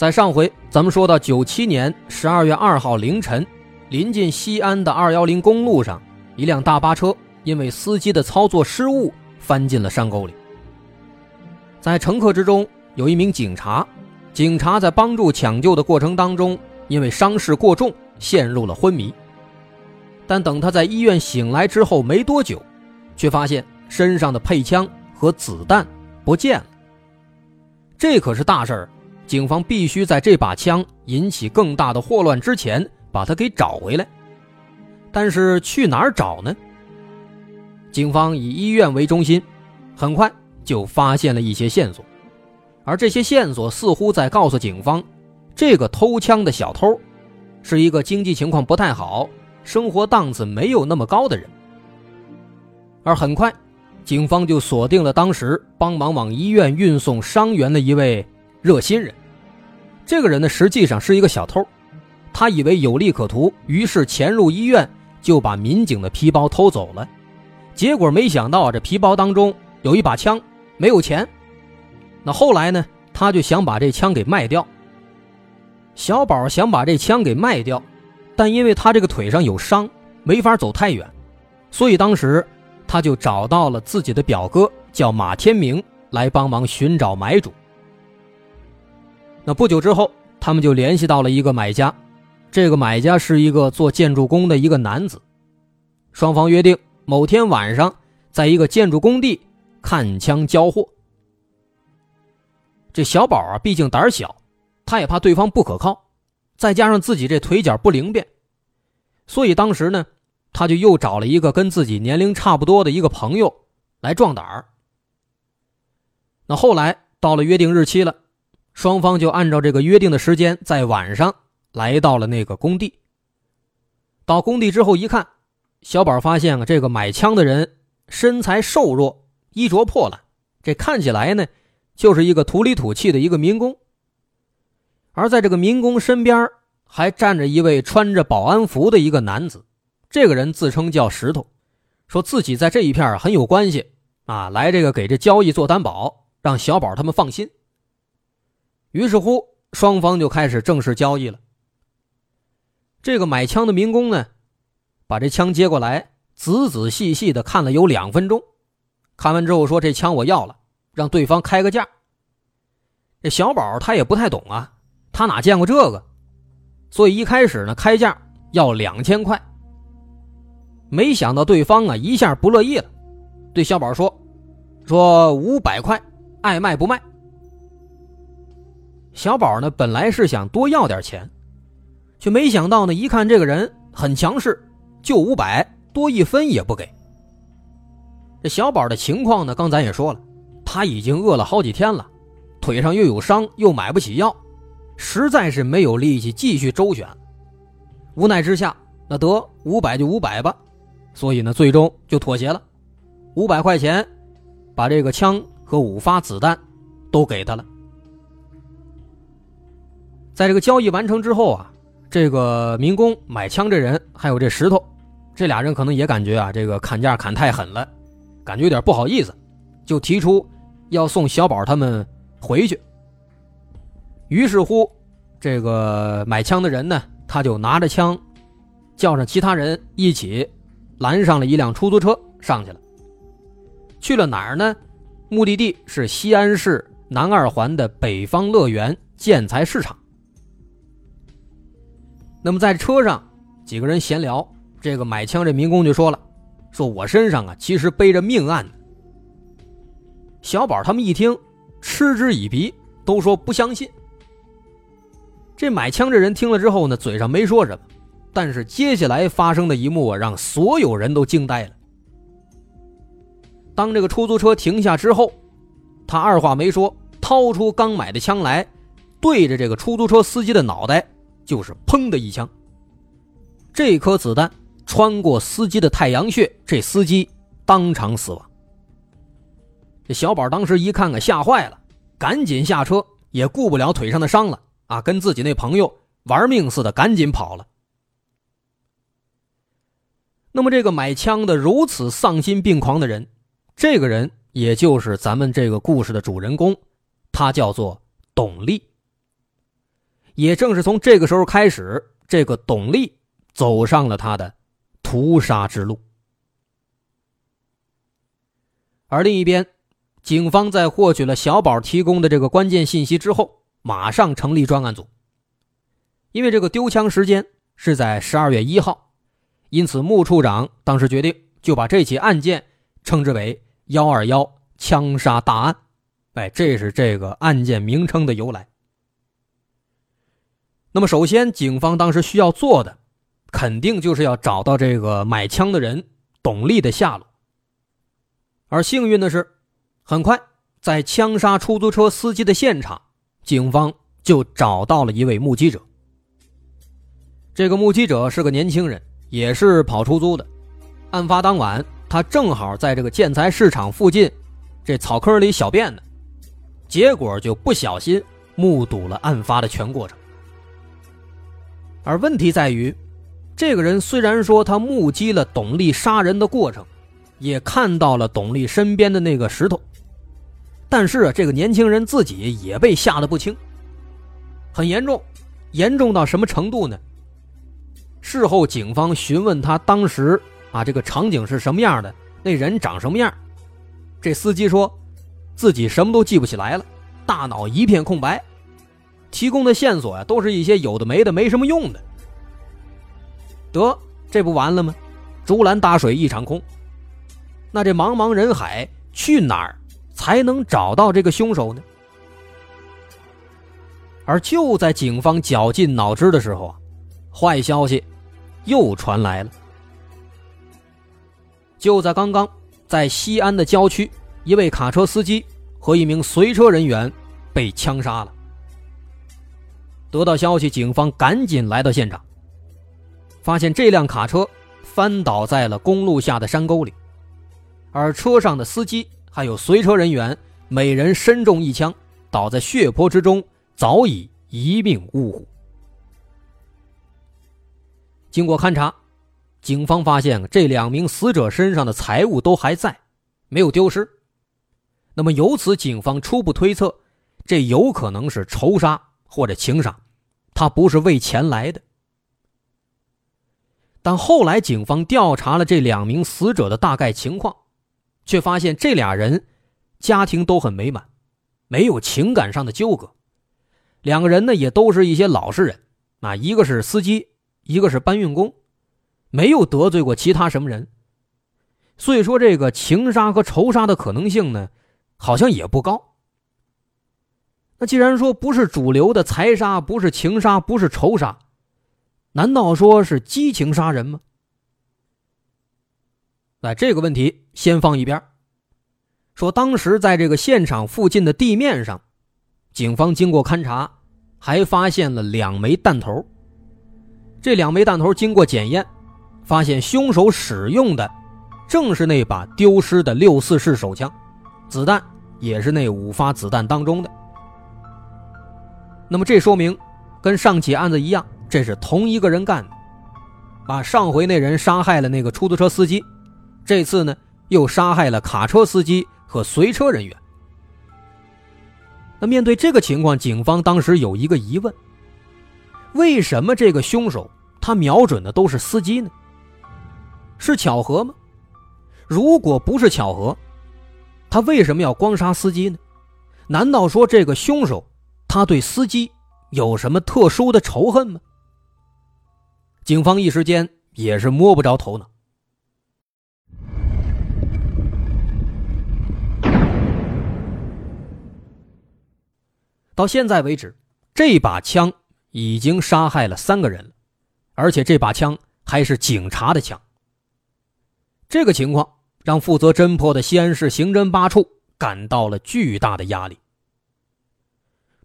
在上回，咱们说到九七年十二月二号凌晨，临近西安的二幺零公路上，一辆大巴车因为司机的操作失误翻进了山沟里。在乘客之中有一名警察，警察在帮助抢救的过程当中，因为伤势过重，陷入了昏迷。但等他在医院醒来之后没多久，却发现身上的配枪和子弹不见了。这可是大事儿，警方必须在这把枪引起更大的祸乱之前把它给找回来。但是去哪儿找呢？警方以医院为中心，很快就发现了一些线索，而这些线索似乎在告诉警方，这个偷枪的小偷是一个经济情况不太好。生活档次没有那么高的人，而很快，警方就锁定了当时帮忙往医院运送伤员的一位热心人。这个人呢，实际上是一个小偷，他以为有利可图，于是潜入医院就把民警的皮包偷走了。结果没想到，这皮包当中有一把枪，没有钱。那后来呢，他就想把这枪给卖掉。小宝想把这枪给卖掉。但因为他这个腿上有伤，没法走太远，所以当时他就找到了自己的表哥，叫马天明，来帮忙寻找买主。那不久之后，他们就联系到了一个买家，这个买家是一个做建筑工的一个男子，双方约定某天晚上在一个建筑工地看枪交货。这小宝啊，毕竟胆小，他也怕对方不可靠。再加上自己这腿脚不灵便，所以当时呢，他就又找了一个跟自己年龄差不多的一个朋友来壮胆儿。那后来到了约定日期了，双方就按照这个约定的时间，在晚上来到了那个工地。到工地之后一看，小宝发现啊，这个买枪的人身材瘦弱，衣着破烂，这看起来呢，就是一个土里土气的一个民工。而在这个民工身边还站着一位穿着保安服的一个男子，这个人自称叫石头，说自己在这一片很有关系啊，来这个给这交易做担保，让小宝他们放心。于是乎，双方就开始正式交易了。这个买枪的民工呢，把这枪接过来，仔仔细细的看了有两分钟，看完之后说：“这枪我要了，让对方开个价。”这小宝他也不太懂啊。他哪见过这个，所以一开始呢开价要两千块。没想到对方啊一下不乐意了，对小宝说：“说五百块，爱卖不卖。”小宝呢本来是想多要点钱，却没想到呢一看这个人很强势，就五百，多一分也不给。这小宝的情况呢，刚才也说了，他已经饿了好几天了，腿上又有伤，又买不起药。实在是没有力气继续周旋，无奈之下，那得五百就五百吧，所以呢，最终就妥协了，五百块钱，把这个枪和五发子弹都给他了。在这个交易完成之后啊，这个民工买枪这人还有这石头，这俩人可能也感觉啊，这个砍价砍太狠了，感觉有点不好意思，就提出要送小宝他们回去。于是乎，这个买枪的人呢，他就拿着枪，叫上其他人一起，拦上了一辆出租车上去了。去了哪儿呢？目的地是西安市南二环的北方乐园建材市场。那么在车上，几个人闲聊，这个买枪这民工就说了：“说我身上啊，其实背着命案。”小宝他们一听，嗤之以鼻，都说不相信。这买枪这人听了之后呢，嘴上没说什么，但是接下来发生的一幕啊，让所有人都惊呆了。当这个出租车停下之后，他二话没说，掏出刚买的枪来，对着这个出租车司机的脑袋就是砰的一枪。这颗子弹穿过司机的太阳穴，这司机当场死亡。这小宝当时一看，可吓坏了，赶紧下车，也顾不了腿上的伤了啊，跟自己那朋友玩命似的赶紧跑了。那么，这个买枪的如此丧心病狂的人，这个人也就是咱们这个故事的主人公，他叫做董力。也正是从这个时候开始，这个董力走上了他的屠杀之路。而另一边，警方在获取了小宝提供的这个关键信息之后，马上成立专案组。因为这个丢枪时间是在十二月一号。因此，穆处长当时决定就把这起案件称之为“幺二幺枪杀大案”，哎，这是这个案件名称的由来。那么，首先，警方当时需要做的，肯定就是要找到这个买枪的人董丽的下落。而幸运的是，很快在枪杀出租车司机的现场，警方就找到了一位目击者。这个目击者是个年轻人。也是跑出租的。案发当晚，他正好在这个建材市场附近，这草坑里小便呢，结果就不小心目睹了案发的全过程。而问题在于，这个人虽然说他目击了董丽杀人的过程，也看到了董丽身边的那个石头，但是啊，这个年轻人自己也被吓得不轻，很严重，严重到什么程度呢？事后，警方询问他当时啊，这个场景是什么样的，那人长什么样？这司机说，自己什么都记不起来了，大脑一片空白，提供的线索呀，都是一些有的没的，没什么用的。得，这不完了吗？竹篮打水一场空。那这茫茫人海，去哪儿才能找到这个凶手呢？而就在警方绞尽脑汁的时候啊，坏消息。又传来了。就在刚刚，在西安的郊区，一位卡车司机和一名随车人员被枪杀了。得到消息，警方赶紧来到现场，发现这辆卡车翻倒在了公路下的山沟里，而车上的司机还有随车人员每人身中一枪，倒在血泊之中，早已一命呜呼。经过勘查，警方发现这两名死者身上的财物都还在，没有丢失。那么由此，警方初步推测，这有可能是仇杀或者情杀，他不是为钱来的。但后来警方调查了这两名死者的大概情况，却发现这俩人家庭都很美满，没有情感上的纠葛。两个人呢，也都是一些老实人，啊，一个是司机。一个是搬运工，没有得罪过其他什么人，所以说这个情杀和仇杀的可能性呢，好像也不高。那既然说不是主流的财杀，不是情杀，不是仇杀，难道说是激情杀人吗？那这个问题先放一边。说当时在这个现场附近的地面上，警方经过勘查，还发现了两枚弹头。这两枚弹头经过检验，发现凶手使用的正是那把丢失的六四式手枪，子弹也是那五发子弹当中的。那么这说明，跟上起案子一样，这是同一个人干的。把上回那人杀害了那个出租车司机，这次呢又杀害了卡车司机和随车人员。那面对这个情况，警方当时有一个疑问。为什么这个凶手他瞄准的都是司机呢？是巧合吗？如果不是巧合，他为什么要光杀司机呢？难道说这个凶手他对司机有什么特殊的仇恨吗？警方一时间也是摸不着头脑。到现在为止，这把枪。已经杀害了三个人了，而且这把枪还是警察的枪。这个情况让负责侦破的西安市刑侦八处感到了巨大的压力。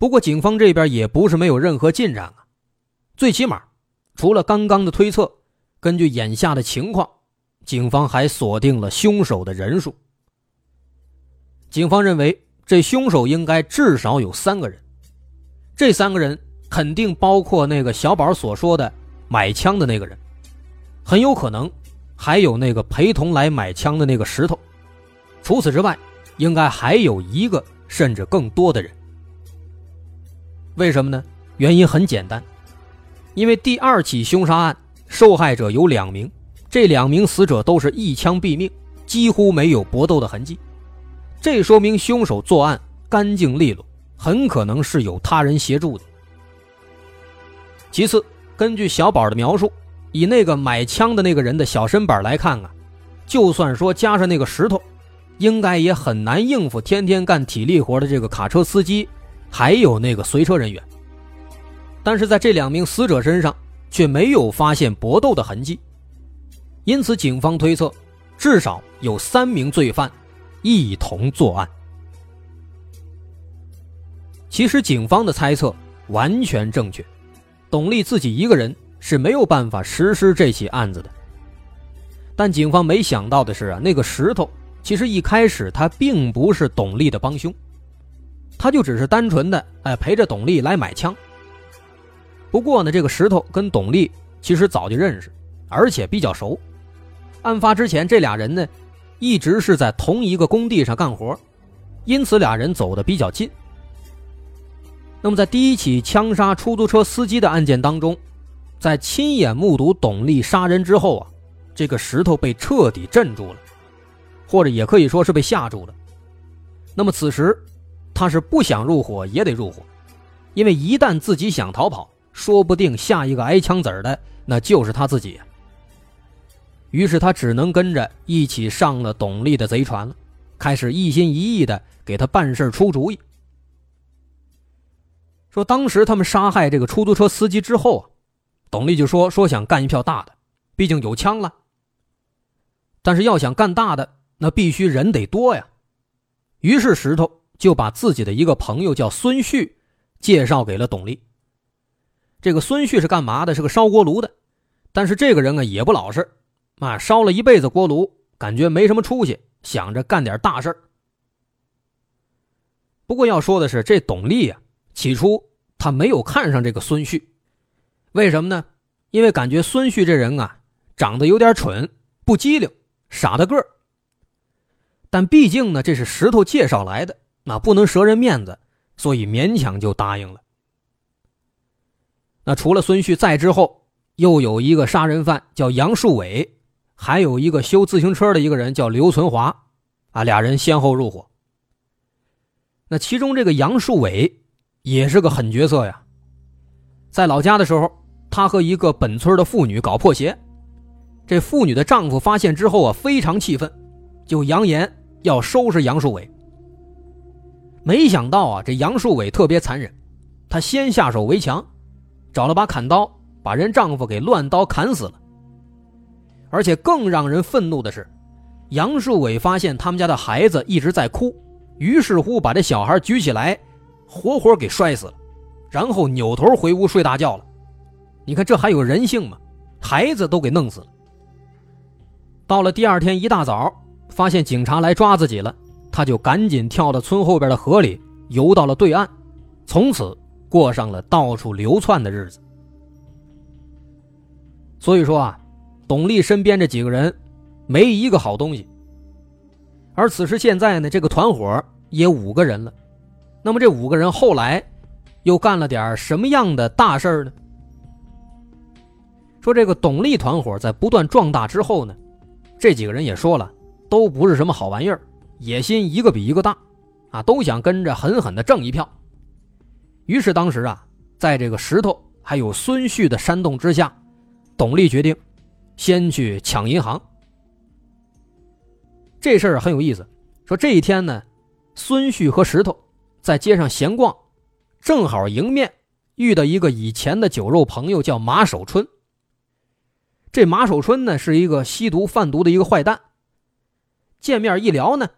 不过警方这边也不是没有任何进展啊，最起码，除了刚刚的推测，根据眼下的情况，警方还锁定了凶手的人数。警方认为，这凶手应该至少有三个人，这三个人肯定包括那个小宝所说的买枪的那个人，很有可能还有那个陪同来买枪的那个石头。除此之外，应该还有一个甚至更多的人。为什么呢？原因很简单，因为第二起凶杀案受害者有两名，这两名死者都是一枪毙命，几乎没有搏斗的痕迹，这说明凶手作案干净利落，很可能是有他人协助的。其次，根据小宝的描述，以那个买枪的那个人的小身板来看啊，就算说加上那个石头。应该也很难应付天天干体力活的这个卡车司机，还有那个随车人员。但是在这两名死者身上却没有发现搏斗的痕迹，因此警方推测，至少有三名罪犯一同作案。其实警方的猜测完全正确，董丽自己一个人是没有办法实施这起案子的。但警方没想到的是啊，那个石头。其实一开始他并不是董丽的帮凶，他就只是单纯的哎陪着董丽来买枪。不过呢，这个石头跟董丽其实早就认识，而且比较熟。案发之前，这俩人呢一直是在同一个工地上干活，因此俩人走得比较近。那么在第一起枪杀出租车司机的案件当中，在亲眼目睹董丽杀人之后啊，这个石头被彻底镇住了。或者也可以说是被吓住了。那么此时，他是不想入伙也得入伙，因为一旦自己想逃跑，说不定下一个挨枪子儿的那就是他自己。于是他只能跟着一起上了董丽的贼船了，开始一心一意的给他办事出主意。说当时他们杀害这个出租车司机之后啊，董丽就说说想干一票大的，毕竟有枪了。但是要想干大的。那必须人得多呀，于是石头就把自己的一个朋友叫孙旭介绍给了董丽。这个孙旭是干嘛的？是个烧锅炉的，但是这个人啊也不老实，啊烧了一辈子锅炉，感觉没什么出息，想着干点大事不过要说的是，这董丽啊，起初他没有看上这个孙旭，为什么呢？因为感觉孙旭这人啊长得有点蠢，不机灵，傻大个儿。但毕竟呢，这是石头介绍来的，啊不能折人面子，所以勉强就答应了。那除了孙旭，在之后又有一个杀人犯叫杨树伟，还有一个修自行车的一个人叫刘存华，啊，俩人先后入伙。那其中这个杨树伟也是个狠角色呀，在老家的时候，他和一个本村的妇女搞破鞋，这妇女的丈夫发现之后啊，非常气愤，就扬言。要收拾杨树伟，没想到啊，这杨树伟特别残忍，他先下手为强，找了把砍刀，把人丈夫给乱刀砍死了。而且更让人愤怒的是，杨树伟发现他们家的孩子一直在哭，于是乎把这小孩举起来，活活给摔死了，然后扭头回屋睡大觉了。你看这还有人性吗？孩子都给弄死了。到了第二天一大早。发现警察来抓自己了，他就赶紧跳到村后边的河里游到了对岸，从此过上了到处流窜的日子。所以说啊，董丽身边这几个人没一个好东西。而此时现在呢，这个团伙也五个人了，那么这五个人后来又干了点什么样的大事呢？说这个董丽团伙在不断壮大之后呢，这几个人也说了。都不是什么好玩意儿，野心一个比一个大，啊，都想跟着狠狠的挣一票。于是当时啊，在这个石头还有孙旭的煽动之下，董丽决定先去抢银行。这事儿很有意思，说这一天呢，孙旭和石头在街上闲逛，正好迎面遇到一个以前的酒肉朋友，叫马守春。这马守春呢，是一个吸毒贩毒的一个坏蛋。见面一聊呢，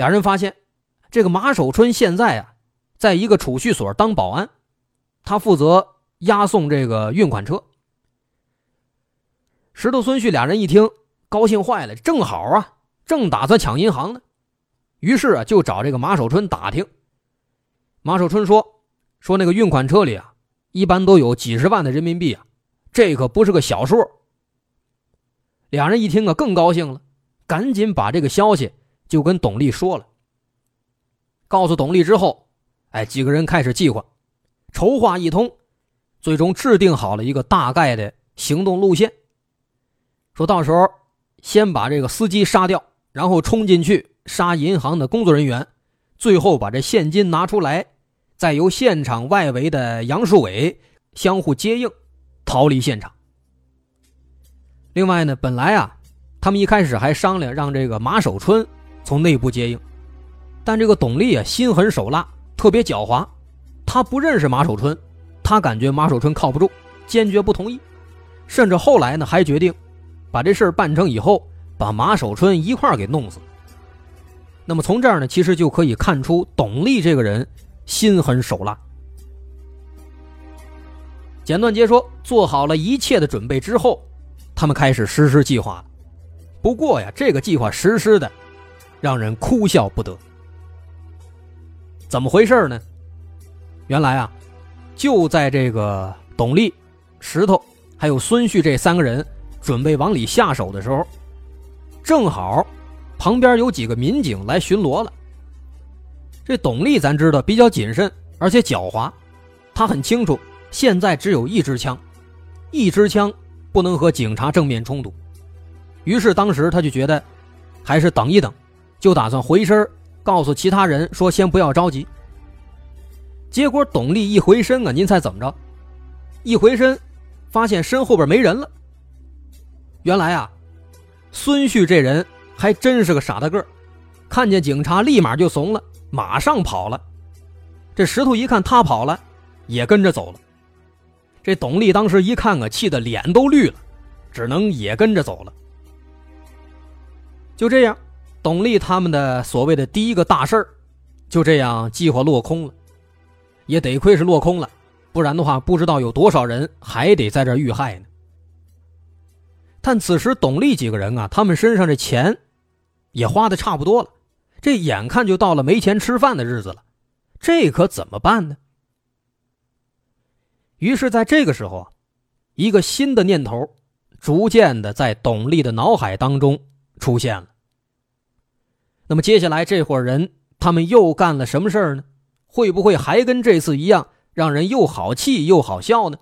俩人发现，这个马守春现在啊，在一个储蓄所当保安，他负责押送这个运款车。石头孙旭俩人一听，高兴坏了，正好啊，正打算抢银行呢，于是啊，就找这个马守春打听。马守春说：“说那个运款车里啊，一般都有几十万的人民币啊，这可不是个小数。”两人一听啊，更高兴了，赶紧把这个消息就跟董丽说了。告诉董丽之后，哎，几个人开始计划，筹划一通，最终制定好了一个大概的行动路线。说到时候先把这个司机杀掉，然后冲进去杀银行的工作人员，最后把这现金拿出来，再由现场外围的杨树伟相互接应，逃离现场。另外呢，本来啊，他们一开始还商量让这个马守春从内部接应，但这个董丽啊心狠手辣，特别狡猾，他不认识马守春，他感觉马守春靠不住，坚决不同意，甚至后来呢还决定把这事儿办成以后，把马守春一块儿给弄死。那么从这儿呢，其实就可以看出董丽这个人心狠手辣。简短截说，做好了一切的准备之后。他们开始实施计划，不过呀，这个计划实施的让人哭笑不得。怎么回事呢？原来啊，就在这个董丽、石头还有孙旭这三个人准备往里下手的时候，正好旁边有几个民警来巡逻了。这董丽咱知道比较谨慎，而且狡猾，他很清楚现在只有一支枪，一支枪。不能和警察正面冲突，于是当时他就觉得，还是等一等，就打算回身告诉其他人说先不要着急。结果董丽一回身啊，您猜怎么着？一回身，发现身后边没人了。原来啊，孙旭这人还真是个傻大个看见警察立马就怂了，马上跑了。这石头一看他跑了，也跟着走了。这董丽当时一看啊，气得脸都绿了，只能也跟着走了。就这样，董丽他们的所谓的第一个大事儿，就这样计划落空了。也得亏是落空了，不然的话，不知道有多少人还得在这遇害呢。但此时董丽几个人啊，他们身上这钱也花的差不多了，这眼看就到了没钱吃饭的日子了，这可怎么办呢？于是，在这个时候，一个新的念头逐渐的在董丽的脑海当中出现了。那么，接下来这伙人他们又干了什么事儿呢？会不会还跟这次一样，让人又好气又好笑呢？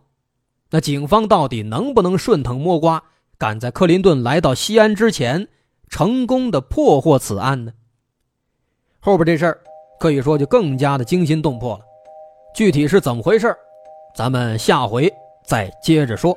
那警方到底能不能顺藤摸瓜，赶在克林顿来到西安之前，成功的破获此案呢？后边这事儿可以说就更加的惊心动魄了。具体是怎么回事咱们下回再接着说。